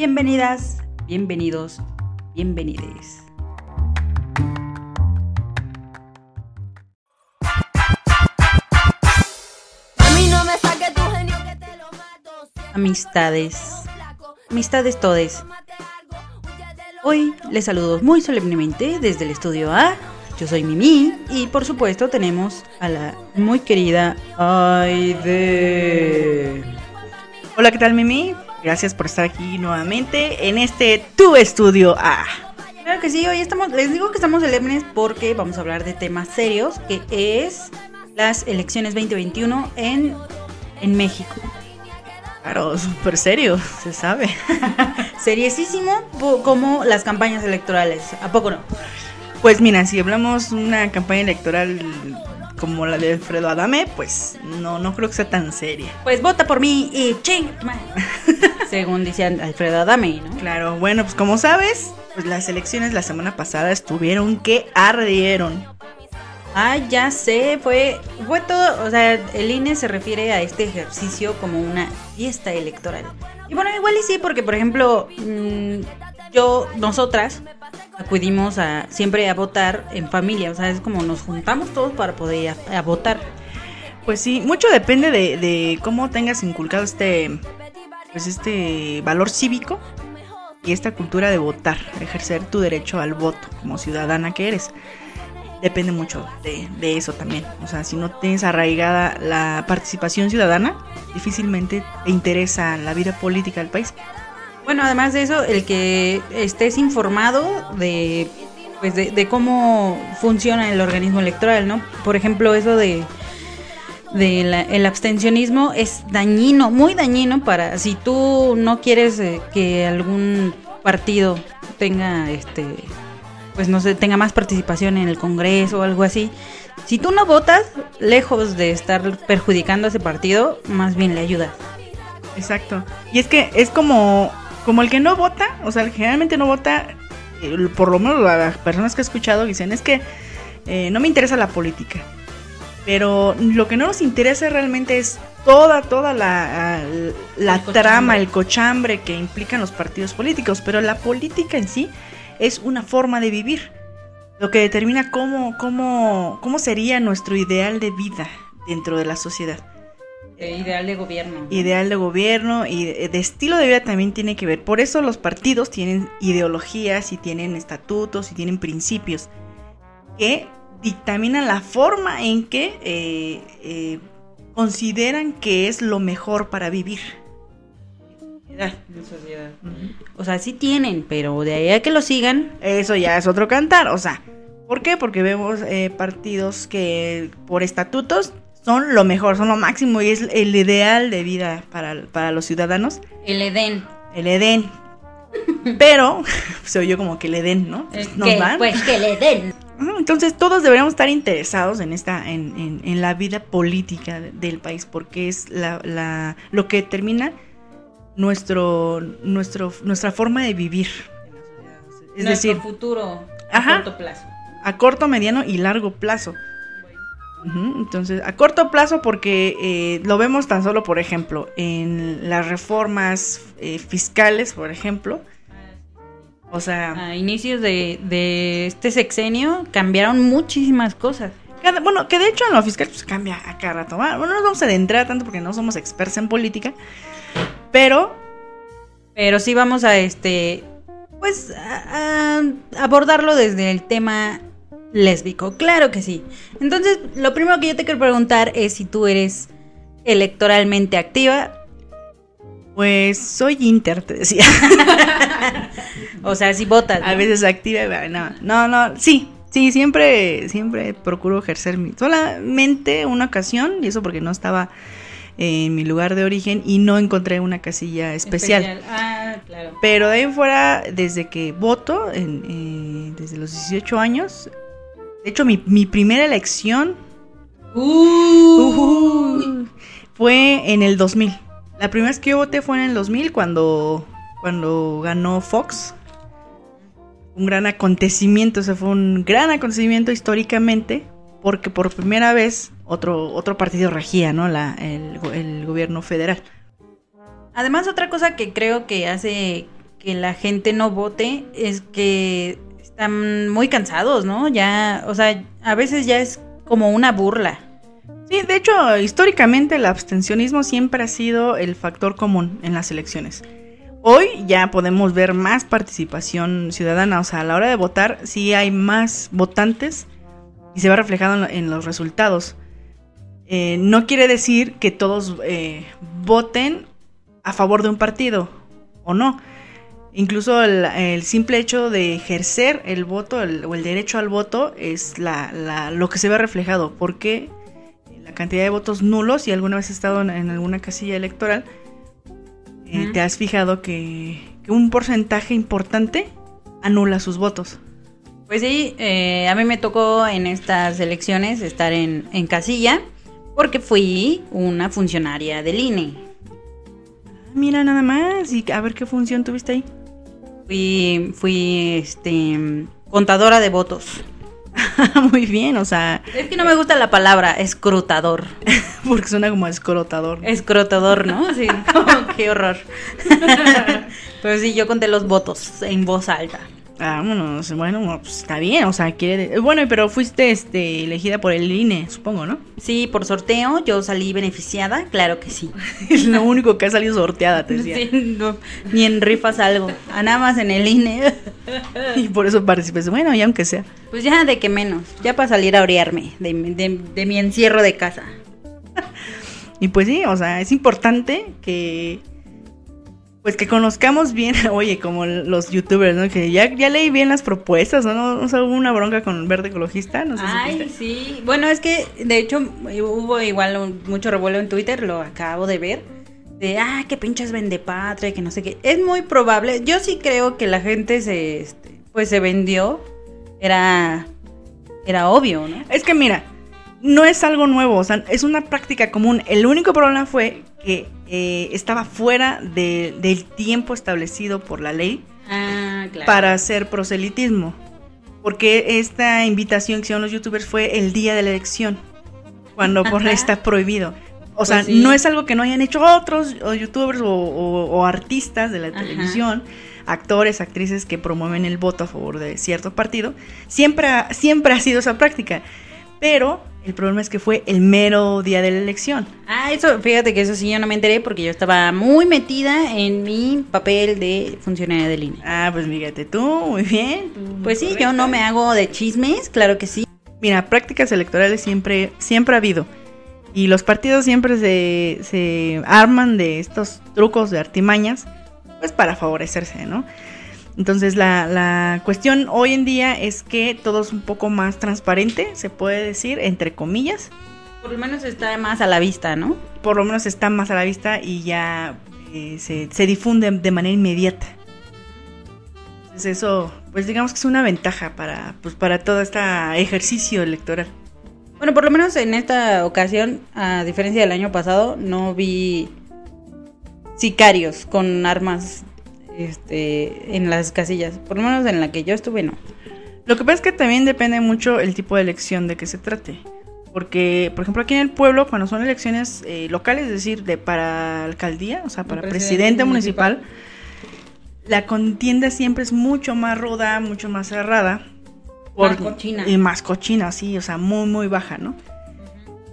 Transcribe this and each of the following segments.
Bienvenidas, bienvenidos, bienvenides. Amistades, amistades todes. Hoy les saludo muy solemnemente desde el estudio A. Yo soy Mimi y por supuesto tenemos a la muy querida Aide. Hola, ¿qué tal Mimi? Gracias por estar aquí nuevamente en este Tu Estudio A. Claro que sí, hoy estamos, les digo que estamos solemnes porque vamos a hablar de temas serios, que es las elecciones 2021 en, en México. Claro, súper serio, se sabe. Seriesísimo como las campañas electorales, ¿a poco no? Pues mira, si hablamos una campaña electoral como la de Alfredo Adame, pues no, no creo que sea tan seria. Pues vota por mí y ching, según decían Alfredo Adame, ¿no? Claro, bueno, pues como sabes, pues las elecciones la semana pasada estuvieron que ardieron. Ah, ya sé, fue, fue todo, o sea, el INE se refiere a este ejercicio como una fiesta electoral. Y bueno, igual y sí, porque por ejemplo, mm, yo, nosotras, acudimos a, siempre a votar en familia, o sea, es como nos juntamos todos para poder ir a, votar. Pues sí, mucho depende de, de, cómo tengas inculcado este, pues este valor cívico y esta cultura de votar, ejercer tu derecho al voto como ciudadana que eres depende mucho de, eso también. O sea, si no tienes arraigada la participación ciudadana, difícilmente te interesa la vida política del país. Bueno, además de eso, el que estés informado de, pues de, cómo funciona el organismo electoral, ¿no? Por ejemplo, eso de, el abstencionismo es dañino, muy dañino para si tú no quieres eh, que algún partido tenga este pues no sé, tenga más participación en el Congreso o algo así. Si tú no votas, lejos de estar perjudicando a ese partido, más bien le ayudas. Exacto. Y es que es como, como el que no vota, o sea, generalmente no vota, por lo menos las personas que he escuchado dicen, es que eh, no me interesa la política. Pero lo que no nos interesa realmente es toda, toda la, la trama, el cochambre que implican los partidos políticos. Pero la política en sí es una forma de vivir, lo que determina cómo, cómo, cómo sería nuestro ideal de vida dentro de la sociedad. Ideal de gobierno. Ideal de gobierno y de, estilo de vida también tiene que ver. Por eso los partidos tienen ideologías y tienen estatutos y tienen principios que dictaminan la forma en que eh, eh, consideran que es lo mejor para vivir. O sea, sí tienen, pero de ahí a que lo sigan. Eso ya es otro cantar. O sea, ¿por qué? Porque vemos eh, partidos que por estatutos son lo mejor, son lo máximo y es el ideal de vida para, los ciudadanos. El Edén. El Edén. Pero se oyó como que el Edén, ¿no? Pues, pues que el Edén. Entonces todos deberíamos estar interesados en esta, en, en, la vida política del país, porque es la, la, lo que termina nuestro, nuestro, nuestra forma de vivir. Es nuestro decir, futuro a corto plazo. A corto, mediano y largo plazo. Entonces, a corto plazo porque eh, lo vemos tan solo, por ejemplo, en las reformas eh, fiscales, por ejemplo. O sea... A inicios de, de este sexenio cambiaron muchísimas cosas. bueno, que de hecho en lo fiscal pues, cambia a cada rato. Bueno, no nos vamos a adentrar tanto porque no somos expertos en política. Pero. Pero sí vamos a este. Pues a, abordarlo desde el tema lésbico. Claro que sí. Entonces, lo primero que yo te quiero preguntar es si tú eres electoralmente activa. Pues soy inter, te decía. o sea, si votas. A veces activa, no, no, no, sí, sí, siempre, siempre procuro ejercer mi. Solamente una ocasión, y eso porque no estaba en mi lugar de origen y no encontré una casilla especial. Ah, claro. Pero de ahí fuera, desde que voto, eh, desde los 18 años, de hecho mi, primera elección uh. fue en el 2000. La primera vez que yo voté fue en el 2000 cuando, cuando ganó Fox. Un gran acontecimiento, o sea, fue un gran acontecimiento históricamente porque por primera vez otro, otro partido regía ¿no? La, el, gobierno federal. Además, otra cosa que creo que hace que la gente no vote es que están muy cansados, ¿no? Ya, o sea, a veces ya es como una burla. Sí, de hecho, históricamente el abstencionismo siempre ha sido el factor común en las elecciones. Hoy ya podemos ver más participación ciudadana, o sea, a la hora de votar sí hay más votantes y se va reflejado en, los resultados. Eh, no quiere decir que todos eh, voten a favor de un partido o no. Incluso el, simple hecho de ejercer el voto o el derecho al voto es lo que se ve reflejado. Porque la cantidad de votos nulos, y alguna vez has estado en alguna casilla electoral, eh, te has fijado que, un porcentaje importante anula sus votos. Pues sí, eh, a mí me tocó en estas elecciones estar en, casilla porque fui una funcionaria del INE. Mira nada más, y a ver qué función tuviste ahí. Fui, fui este, contadora de votos. Muy bien, o sea. Es que no me gusta la palabra escrutador. Porque suena como escrotador. Escrotador, ¿no? Sí, qué horror. Pero sí, yo conté los votos en voz alta. Ah, bueno, pues está bien, o sea, quiere... Bueno, pero fuiste este, elegida por el INE, supongo, ¿no? Sí, por sorteo, yo salí beneficiada, claro que sí. es lo único que ha salido sorteada, te decía. Sí, no, ni en rifas algo, a nada más en el INE. y por eso participé, bueno, y aunque sea. Pues ya de que menos, ya para salir a orearme de, de mi encierro de casa. y pues sí, o sea, es importante que pues que conozcamos bien, oye, como los youtubers, ¿no? Que ya, ya leí bien las propuestas, ¿no? ¿No hubo una bronca con Verde Ecologista? No sé Ay, sí. Bueno, es que de hecho hubo igual mucho revuelo en Twitter, lo acabo de ver. De, ah, qué pinches vende patria, que no sé qué. Es muy probable. Yo sí creo que la gente se, este, pues se vendió. Era, era obvio, ¿no? Es que mira, no es algo nuevo, o sea, es una práctica común. El único problema fue que eh, estaba fuera del tiempo establecido por la ley ah, para hacer proselitismo. Porque esta invitación que hicieron los youtubers fue el día de la elección, cuando por ley está prohibido. O sea, pues no es algo que no hayan hecho otros youtubers o, artistas de la televisión, actores, actrices que promueven el voto a favor de cierto partido. Siempre, siempre ha sido esa práctica. Pero el problema es que fue el mero día de la elección. Ah, eso, fíjate que eso sí yo no me enteré porque yo estaba muy metida en mi papel de funcionaria de línea. Ah, pues fíjate tú, muy bien. pues sí, yo no me hago de chismes, claro que sí. Mira, prácticas electorales siempre, siempre ha habido. Y los partidos siempre se, se arman de estos trucos de artimañas, pues para favorecerse, ¿no? Entonces la, la, cuestión hoy en día es que todo es un poco más transparente, se puede decir, entre comillas. Por lo menos está más a la vista, ¿no? Por lo menos está más a la vista y ya eh, se, se, difunde de manera inmediata. Entonces eso, pues digamos que es una ventaja para, pues para todo este ejercicio electoral. Bueno, por lo menos en esta ocasión, a diferencia del año pasado, no vi sicarios con armas este, en las casillas. Por lo menos en la que yo estuve, no. Lo que pasa es que también depende mucho el tipo de elección de que se trate. Porque, por ejemplo, aquí en el pueblo, cuando son elecciones eh, locales, es decir, de para alcaldía, o sea, para presidente, municipal, la contienda siempre es mucho más ruda, mucho más cerrada. más cochina. Y más cochina, sí, o sea, muy, muy baja, ¿no?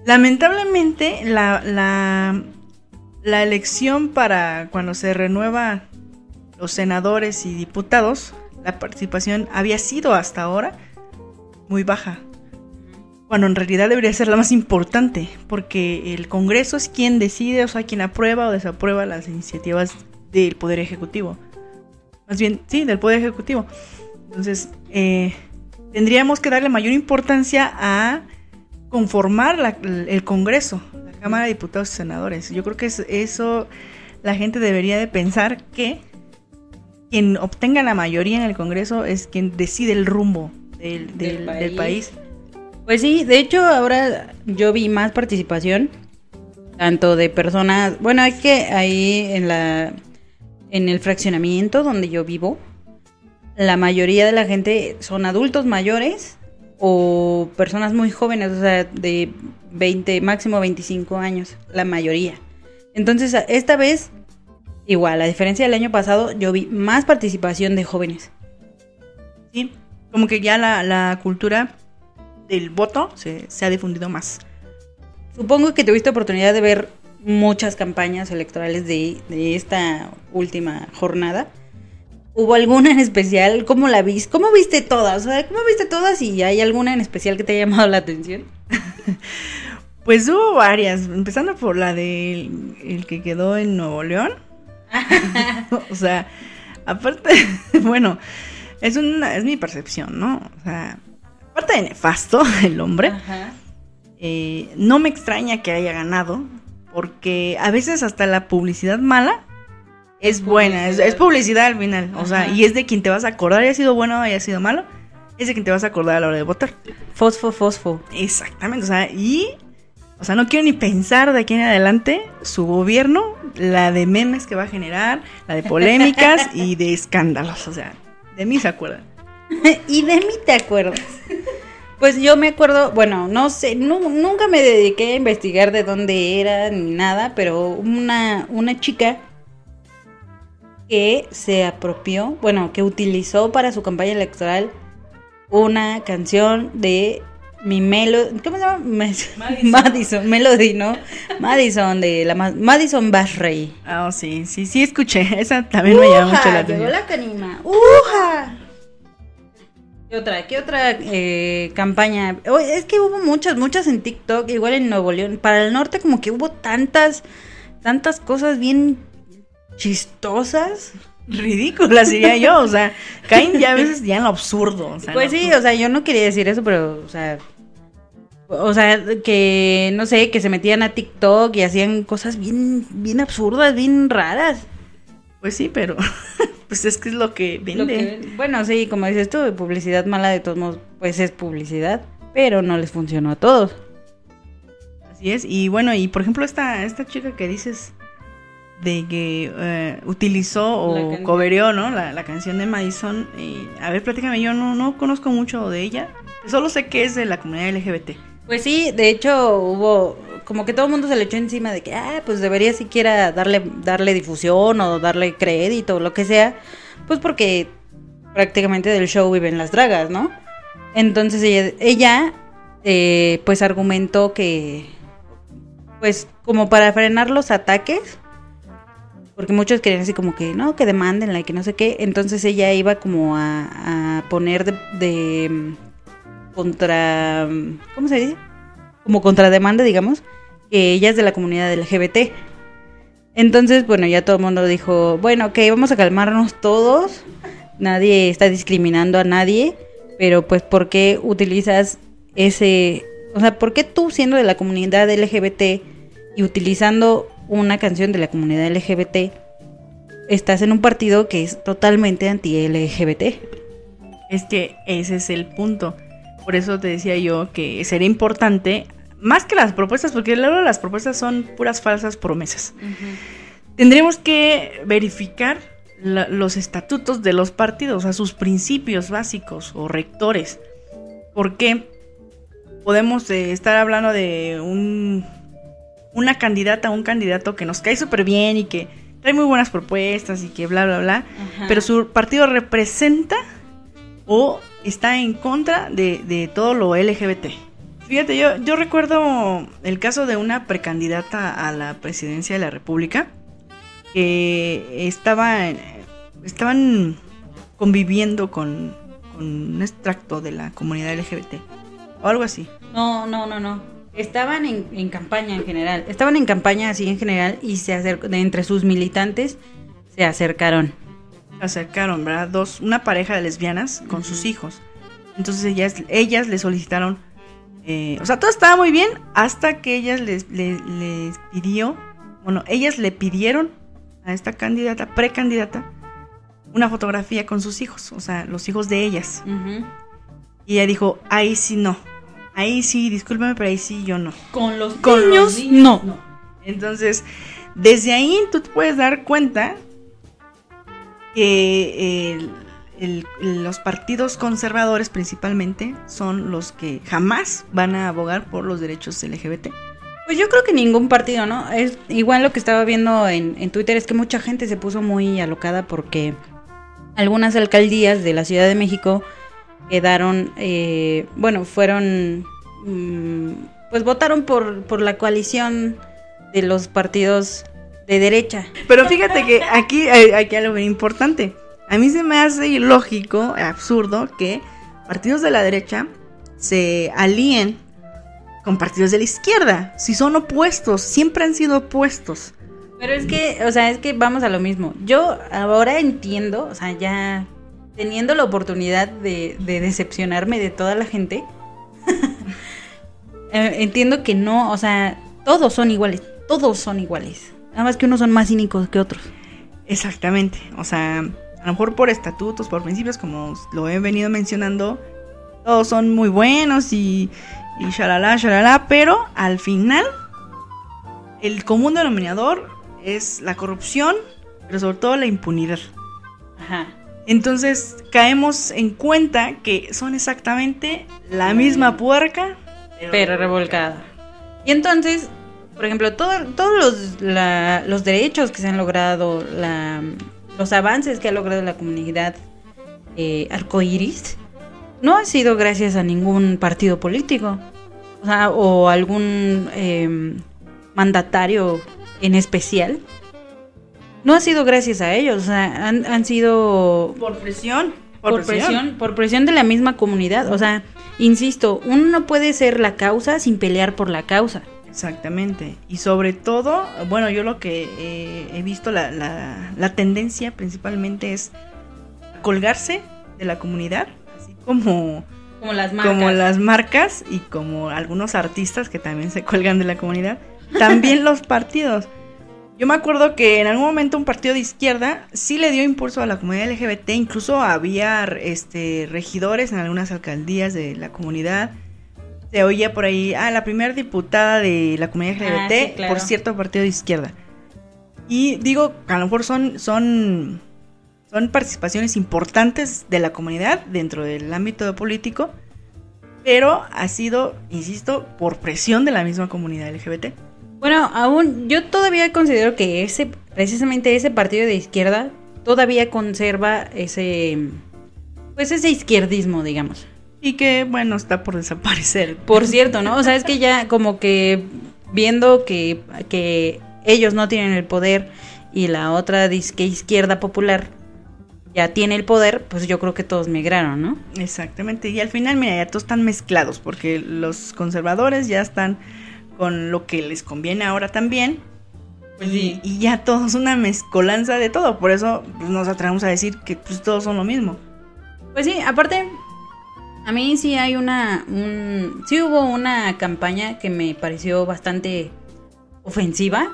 Lamentablemente, la, la, la elección para cuando se renueva los senadores y diputados, la participación había sido hasta ahora muy baja. Cuando en realidad debería ser la más importante, porque el Congreso es quien decide, o sea, quien aprueba o desaprueba las iniciativas del Poder Ejecutivo. Más bien, sí, del Poder Ejecutivo. Entonces, eh, tendríamos que darle mayor importancia a conformar el Congreso, la Cámara de Diputados y Senadores. Yo creo que eso la gente debería de pensar que quien obtenga la mayoría en el Congreso es quien decide el rumbo del, país. Pues sí, de hecho ahora yo vi más participación, tanto de personas, bueno, es que ahí en la en el fraccionamiento donde yo vivo, la mayoría de la gente son adultos mayores o personas muy jóvenes, o sea, de 20, máximo 25 años, la mayoría. Entonces, esta vez igual, a diferencia del año pasado, yo vi más participación de jóvenes. Sí, como que ya la, la cultura del voto se, se ha difundido más. Supongo que tuviste oportunidad de ver muchas campañas electorales de, de esta última jornada. ¿Hubo alguna en especial? ¿Cómo la viste? ¿Cómo viste todas? ¿cómo viste todas y hay alguna en especial que te haya llamado la atención? Pues hubo varias, empezando por la del el que quedó en Nuevo León. o sea, aparte, bueno, es una es mi percepción, ¿no? O sea, aparte de nefasto el hombre, Ajá. eh, no me extraña que haya ganado, porque a veces hasta la publicidad mala es buena, es, es publicidad al final, o sea, y es de quien te vas a acordar, haya sido bueno o haya sido malo, es de quien te vas a acordar a la hora de votar. Fosfo, fosfo. Exactamente, o sea, y, o sea, no quiero ni pensar de aquí en adelante su gobierno, la de memes que va a generar, la de polémicas y de escándalos, o sea, de mí se acuerdan. y de mí te acuerdas. Pues yo me acuerdo, bueno, no sé, nu- nunca me dediqué a investigar de dónde era ni nada, pero una, una chica que se apropió, bueno, que utilizó para su campaña electoral una canción de mi Melo, ¿cómo se llama? Madison. Madison, Melody, ¿no? Madison de la Ma- Madison Bashrey. Ah, oh, sí, sí, sí, escuché, esa también me llama mucho la Llegó atención. la canima. ¡Uja! ¿Qué otra? ¿Qué otra eh, campaña? Oh, es que hubo muchas, muchas en TikTok, igual en Nuevo León. Para el norte como que hubo tantas, tantas cosas bien chistosas. Ridículas, diría yo, o sea, caen ya a veces ya en lo absurdo. O sea, Pues sí, o sea, yo no quería decir eso, pero, o sea, o sea, que, no sé, que se metían a TikTok y hacían cosas bien, bien absurdas, bien raras. Pues sí, pero pues es que es lo que vende. Lo que- bueno, sí, como dices tú, publicidad mala de todos modos, pues es publicidad, pero no les funcionó a todos. Así es, y bueno, y por ejemplo esta, esta chica que dices de que eh, utilizó o covereó, ¿no? La, la canción de Madison. eh, a ver, platícame, yo no, no conozco mucho de ella. Solo sé que es de la comunidad LGBT. Pues sí, de hecho hubo como que todo el mundo se le echó encima de que, ah, pues debería siquiera darle darle difusión o darle crédito o lo que sea, pues porque prácticamente del show viven las dragas, ¿no? Entonces ella, ella eh, pues argumentó que, pues como para frenar los ataques, porque muchos querían así como que, no, que demándenla y que no sé qué, entonces ella iba como a, a poner de, de, mm, contra, mm, ¿cómo se dice? Como contrademanda, digamos, que ella es de la comunidad LGBT. Entonces, bueno, ya todo el mundo dijo, bueno, ok, vamos a calmarnos todos, nadie está discriminando a nadie, pero pues, ¿por qué utilizas ese, o sea, ¿por qué tú siendo de la comunidad LGBT y utilizando una canción de la comunidad LGBT, estás en un partido que es totalmente anti-LGBT? Es que ese es el punto. Por eso te decía yo que sería importante, más que las propuestas, porque luego las propuestas son puras falsas promesas. Tendremos que verificar la- los estatutos de los partidos, o sea, sus principios básicos o rectores. Porque podemos eh, estar hablando de un, una candidata un candidato que nos cae súper bien y que trae muy buenas propuestas y que bla, bla, bla, pero su partido representa o está en contra de, de todo lo LGBT. Fíjate, yo, yo recuerdo el caso de una precandidata a la presidencia de la República que estaba, estaban conviviendo con, con un extracto de la comunidad LGBT o algo así. No, no, no, no. Estaban en, en campaña en general. Estaban en campaña así en general y se acercó, de entre sus militantes se acercaron. Se acercaron, ¿verdad? Dos, una pareja de lesbianas con sus hijos. Entonces ellas, ellas le solicitaron, eh, o sea, todo estaba muy bien hasta que ellas les, les, les pidió, bueno, ellas le pidieron a esta candidata, precandidata, una fotografía con sus hijos, o sea, los hijos de ellas. Y ella dijo, ahí sí no, ahí sí, discúlpame, pero ahí sí yo no. Con los Con niños, los niños, no. Entonces, desde ahí tú te puedes dar cuenta que el- el- los partidos conservadores principalmente son los que jamás van a abogar por los derechos LGBT. Pues yo creo que ningún partido, ¿no? Es igual lo que estaba viendo en, en Twitter es que mucha gente se puso muy alocada porque algunas alcaldías de la Ciudad de México quedaron, eh, bueno, fueron, mm, pues votaron por, por la coalición de los partidos de derecha. Pero fíjate que aquí hay, hay algo bien importante. A mí se me hace ilógico, absurdo, que partidos de la derecha se alíen con partidos de la izquierda. Si son opuestos, siempre han sido opuestos. Pero es que, o sea, es que vamos a lo mismo. Yo ahora entiendo, o sea, ya teniendo la oportunidad de, de decepcionarme de toda la gente, eh, entiendo que no, o sea, todos son iguales, todos son iguales. Nada más que unos son más cínicos que otros. Exactamente. O sea, a lo mejor por estatutos, por principios, como lo he venido mencionando, todos son muy buenos y, y shalala, shalala, pero al final el común denominador es la corrupción, pero sobre todo la impunidad. Ajá. Entonces caemos en cuenta que son exactamente la misma puerca, Pero revolcada. Y entonces, por ejemplo, todo- todos los, la- los derechos que se han logrado, la- los avances que ha logrado la comunidad eh, arcoíris, no ha sido gracias a ningún partido político. O sea, o algún eh, mandatario en especial. No ha sido gracias a ellos, o sea, han, han sido por presión. por, presión. por presión de la misma comunidad. O sea, insisto, uno no puede ser la causa sin pelear por la causa. Exactamente. Y sobre todo, bueno, yo lo que eh, he visto, la, la- la tendencia principalmente es colgarse de la comunidad, así como, Como las marcas. como las marcas y como algunos artistas que también se cuelgan de la comunidad. También los partidos. Yo me acuerdo que en algún momento un partido de izquierda sí le dio impulso a la comunidad LGBT, incluso había este, regidores en algunas alcaldías de la comunidad. Se oía por ahí, ah, la primera diputada de la comunidad Ah, LGBT sí, claro. por cierto partido de izquierda. Y digo, a lo mejor son, son, son participaciones importantes de la comunidad dentro del ámbito político, pero ha sido, insisto, por presión de la misma comunidad LGBT. Bueno, aún yo todavía considero que ese, precisamente ese partido de izquierda, todavía conserva ese, pues ese izquierdismo, digamos. Y que, bueno, está por desaparecer. Por cierto, ¿no? O sea, es que ya como que viendo que, que ellos no tienen el poder y la otra disque izquierda popular ya tiene el poder, pues yo creo que todos migraron, ¿no? Exactamente. Y al final, mira, ya todos están mezclados, porque los conservadores ya están con lo que les conviene ahora también. Pues y, sí. y ya todo es una mezcolanza de todo. Por eso pues, nos atrevemos a decir que pues, todos son lo mismo. Pues sí, aparte, a mí sí hay una. Un, sí hubo una campaña que me pareció bastante ofensiva.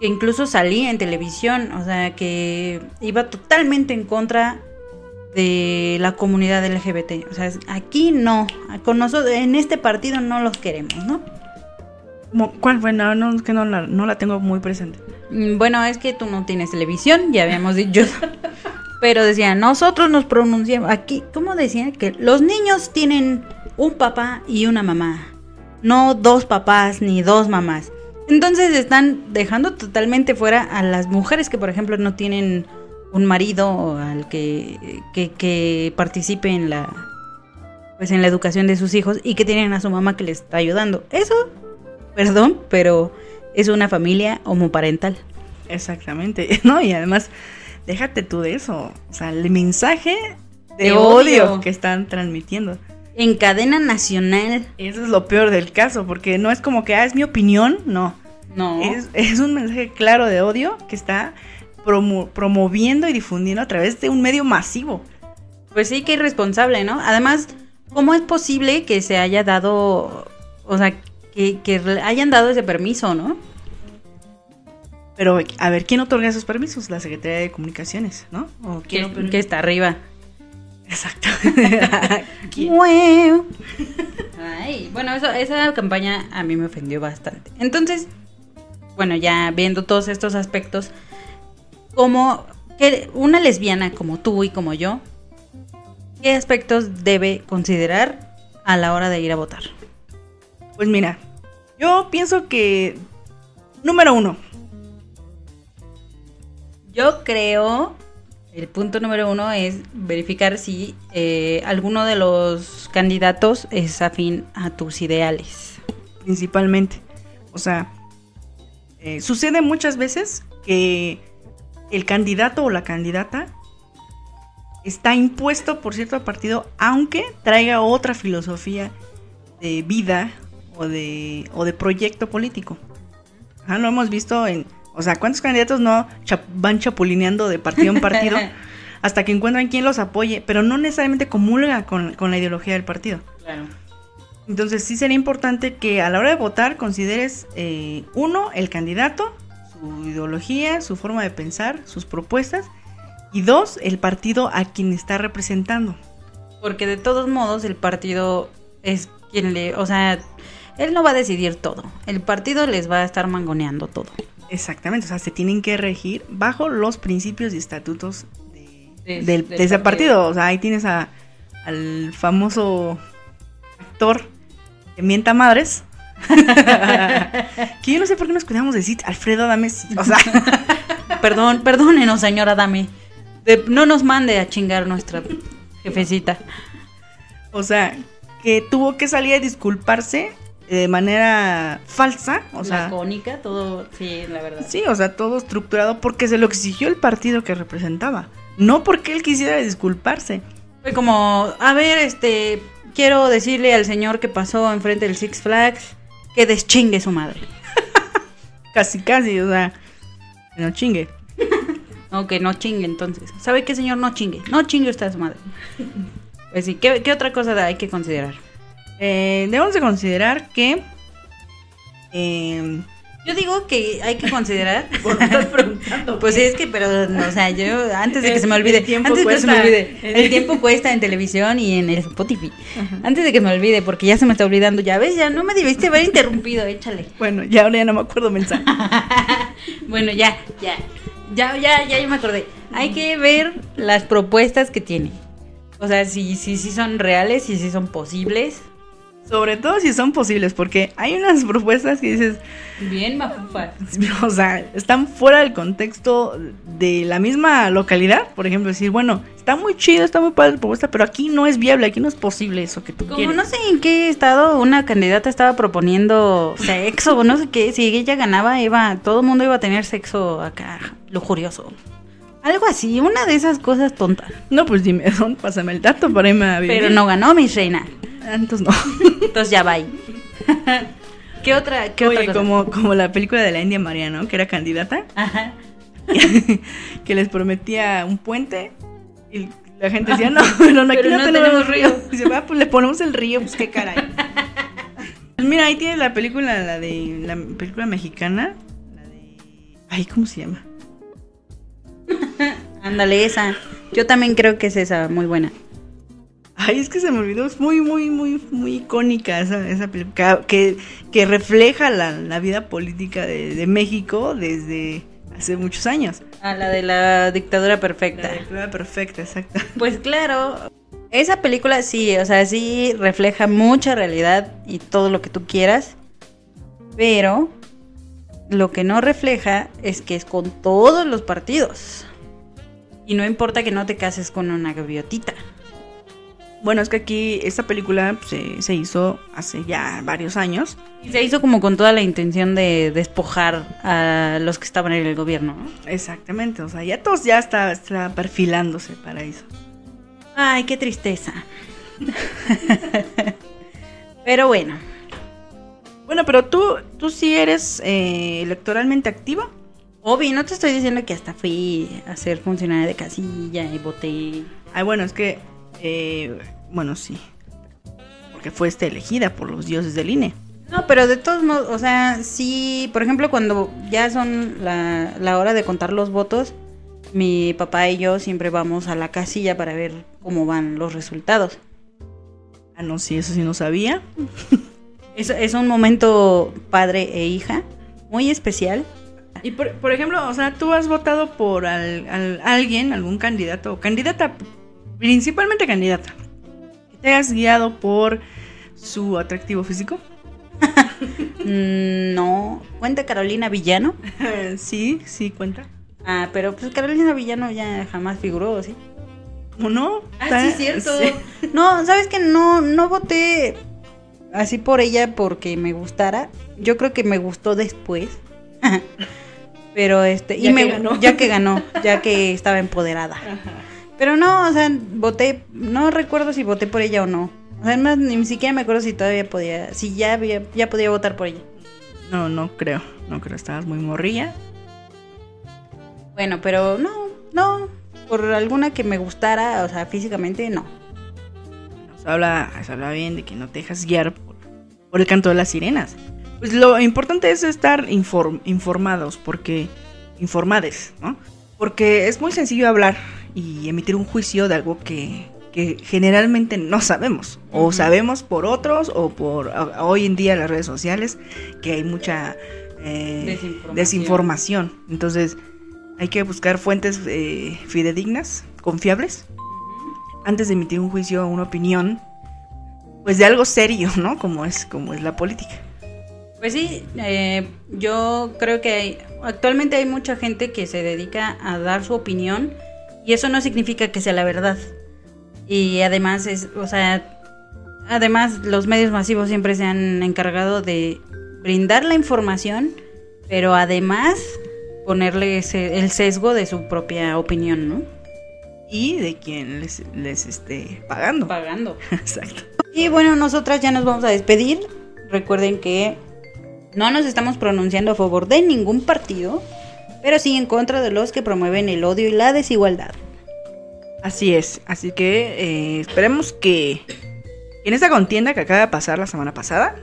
Que incluso salí en televisión. O sea, que iba totalmente en contra de la comunidad LGBT. O sea, aquí no. Con nosotros, en este partido no los queremos, ¿no? ¿Cuál fue? No, no, que no la, no la tengo muy presente. Mm, Bueno, es que tú no tienes televisión, ya habíamos dicho. Pero decían, nosotros nos pronunciamos. Aquí, ¿cómo decían? Que los niños tienen un papá y una mamá. No dos papás ni dos mamás. Entonces están dejando totalmente fuera a las mujeres que, por ejemplo, no tienen un marido al que, que, que participe en la pues en la educación de sus hijos y que tienen a su mamá que les está ayudando. Eso, perdón, pero es una familia homoparental. Exactamente. No, y además, déjate tú de eso. O sea, el mensaje de, De odio. odio. que están transmitiendo. En cadena nacional. Eso es lo peor del caso, porque no es como que, ah, es mi opinión, no. No. Es, es un mensaje claro de odio que está promo- promoviendo y difundiendo a través de un medio masivo. Pues sí, que irresponsable, ¿no? Además, ¿cómo es posible que se haya dado, o sea, que, que hayan dado ese permiso, ¿no? Pero, a ver, ¿quién otorga esos permisos? La Secretaría de Comunicaciones, ¿no? ¿O quién Que, que está arriba. Exacto. Ay, bueno, eso, esa campaña a mí me ofendió bastante. Entonces, bueno, ya viendo todos estos aspectos, como que una lesbiana como tú y como yo, ¿qué aspectos debe considerar a la hora de ir a votar? Pues mira, Yo pienso que, número uno, Yo creo, el punto número uno es verificar si eh, alguno de los candidatos es afín a tus ideales. principalmente. O sea, eh, sucede muchas veces que el candidato o la candidata está impuesto por cierto partido, aunque traiga otra filosofía de vida o de, o de proyecto político. Ajá, lo hemos visto en... O sea, ¿cuántos candidatos no cha- van chapulineando de partido en partido hasta que encuentran quien los apoye, pero no necesariamente comulga con, con la ideología del partido? Claro. Entonces sí sería importante que a la hora de votar consideres, eh, uno, el candidato, su ideología, su forma de pensar, sus propuestas, y dos, el partido a quien está representando. Porque de todos modos el partido es quien le, o sea, él no va a decidir todo. El partido les va a estar mangoneando todo. Exactamente, o sea, se tienen que regir bajo los principios y estatutos de, De- del- del de ese partido. partido. O sea, ahí tienes a, al famoso actor que mienta madres. que yo no sé por qué nos cuidamos de decir Alfredo Adame. O sea, Perdón, perdónenos, señora Dame. De- no nos mande a chingar nuestra jefecita. O sea, que tuvo que salir a disculparse de manera falsa, o sea, Lacónica, todo, sí, la verdad. sí, o sea, todo estructurado porque se lo exigió el partido que representaba, no porque él quisiera disculparse. Fue como, a ver, este, quiero decirle al señor que pasó enfrente del Six Flags que deschingue su madre. Casi, casi, o sea, que no chingue. No, que no chingue entonces. ¿Sabe qué, señor? No chingue. No chingue usted a su madre. Pues sí, ¿qué, qué otra cosa hay que considerar? Eh, debemos de considerar que eh, Yo digo que hay que considerar. Pues sí, es que, pero, no, o sea, yo, antes de que El- se me olvide, el tiempo antes de que se me olvide, el tiempo cuesta en televisión y en el Spotify. Antes de que me olvide, porque ya se me está olvidando, ya ves, ya no me debiste haber interrumpido, échale. bueno, ya ahora ya no me acuerdo mensaje. Bueno, ya, ya, ya, ya, ya, yo me acordé. Hay que ver las propuestas que tiene. O sea, si, si, si son reales, si, si son posibles. Sobre todo si son posibles, porque hay unas propuestas que dices, Bien, mafufas. o sea, están fuera del contexto de la misma localidad. Por ejemplo, decir, bueno, está muy chido, está muy padre la propuesta, pero aquí no es viable, aquí no es posible eso que tú Como quieres. no sé en qué estado una candidata estaba proponiendo sexo o no sé qué, si ella ganaba, iba, todo el mundo iba a tener sexo acá, lujurioso. Algo así, una de esas cosas tontas. No, pues dime, ¿dónde? pásame el dato para irme a vivir. Pero no ganó, mi reina. Ah, Entonces no. Entonces ya va. ahí. ¿Qué otra, qué otra Oye, cosa? como, como la película de la India María, ¿no? Que era candidata, Ajá. que les prometía un puente y la gente decía, no, pero aquí no, no tenemos tenemos río. río. Dice, va, pues le ponemos el río, pues qué caray. Pues mira, ahí tiene la película, la de la película mexicana, la de... Ay, ¿cómo se llama? Ándale, esa. Yo también creo que es esa, muy buena. Ay, es que se me olvidó, es muy, muy, muy, muy icónica esa, esa película, que, que refleja la, la vida política de, de México desde hace muchos años. A la de la dictadura perfecta. La película perfecta, exacto. Pues claro, esa película sí, o sea, sí refleja mucha realidad y todo lo que tú quieras, pero lo que no refleja es que es con todos los partidos. Y no importa que no te cases con una gaviotita. Bueno, es que aquí esta película se, se hizo hace ya varios años. Y se hizo como con toda la intención de despojar a los que estaban en el gobierno. ¿no? Exactamente, o sea, ya todos ya está, está perfilándose para eso. Ay, qué tristeza. pero bueno, Bueno, pero tú, tú sí eres eh, electoralmente activa. Obi, no te estoy diciendo que hasta fui a ser funcionaria de casilla y voté. Ay, bueno, es que, eh, bueno, sí. Porque fuiste elegida por los dioses del INE. No, pero de todos modos, o sea, sí, por ejemplo, cuando ya son la, la hora de contar los votos, mi papá y yo siempre vamos a la casilla para ver cómo van los resultados. Ah, no, sí, eso sí no sabía. Es, es un momento padre e hija, muy especial. Y por, por ejemplo, o sea, tú has votado por al- al- alguien, algún candidato o candidata, principalmente candidata, te has guiado por su atractivo físico. No. ¿Cuenta Carolina Villano? sí, sí, cuenta. Ah, pero pues Carolina Villano ya jamás figuró, ¿sí? ¿O no? Ah, sí, cierto. No, ¿sabes que No, no voté así por ella porque me gustara. Yo creo que me gustó después. Pero este, Ya y que me ganó. ya que ganó, ya que estaba empoderada. Pero no, o sea, voté, no recuerdo si voté por ella o no. O sea, además ni siquiera me acuerdo si todavía podía, si ya había, ya podía votar por ella. No, no creo. No creo. Estabas muy morrilla. Bueno, pero no, no, por alguna que me gustara, o sea, físicamente no. Se habla, se habla bien de que no te dejas guiar por, por el canto de las sirenas. Pues lo importante es estar inform- informados, porque. informades, ¿no? Porque es muy sencillo hablar y emitir un juicio de algo que, que generalmente no sabemos. O sabemos por otros, o por a- hoy en día las redes sociales, que hay mucha eh, Desinformación. desinformación. Entonces, hay que buscar fuentes eh, fidedignas, confiables, antes de emitir un juicio o una opinión, pues de algo serio, ¿no? Como es, como es la política. Pues sí, eh, yo creo que hay- actualmente hay mucha gente que se dedica a dar su opinión y eso no significa que sea la verdad. Y además es, o sea, además los medios masivos siempre se han encargado de brindar la información, pero además ponerle ese- el sesgo de su propia opinión, ¿no? Y de quien les, les esté pagando. Pagando. Exacto. Y bueno, nosotras ya nos vamos a despedir. Recuerden que no nos estamos pronunciando a favor de ningún partido, pero sí en contra de los que promueven el odio y la desigualdad. Así es. Así que eh, esperemos que en esta contienda que acaba de pasar la semana pasada,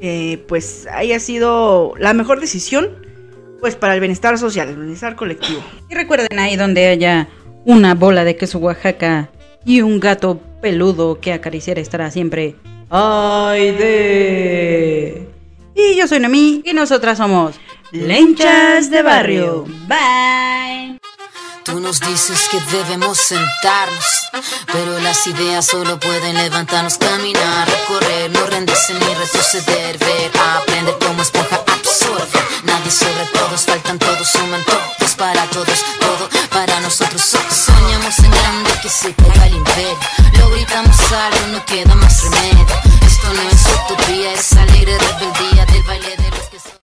eh, pues haya sido la mejor decisión pues para el bienestar social, el bienestar colectivo. Y recuerden ahí donde haya una bola de queso Oaxaca y un gato peludo que acariciar estará siempre. ¡Ay de! Y yo soy Noemí y nosotras somos Lenchas de Barrio. Bye. Tú nos dices que debemos sentarnos, pero las ideas solo pueden levantarnos, caminar, recorrer, no rendirse ni retroceder, ver, aprender cómo esponja absorbe. Nadie sobre todos, faltan todos, suman todos para todos, todo para nosotros. Soñamos en grande que se caiga el imperio, lo gritamos algo, no queda más remedio. Esto no es utopía, es alegre rebeldía del baile de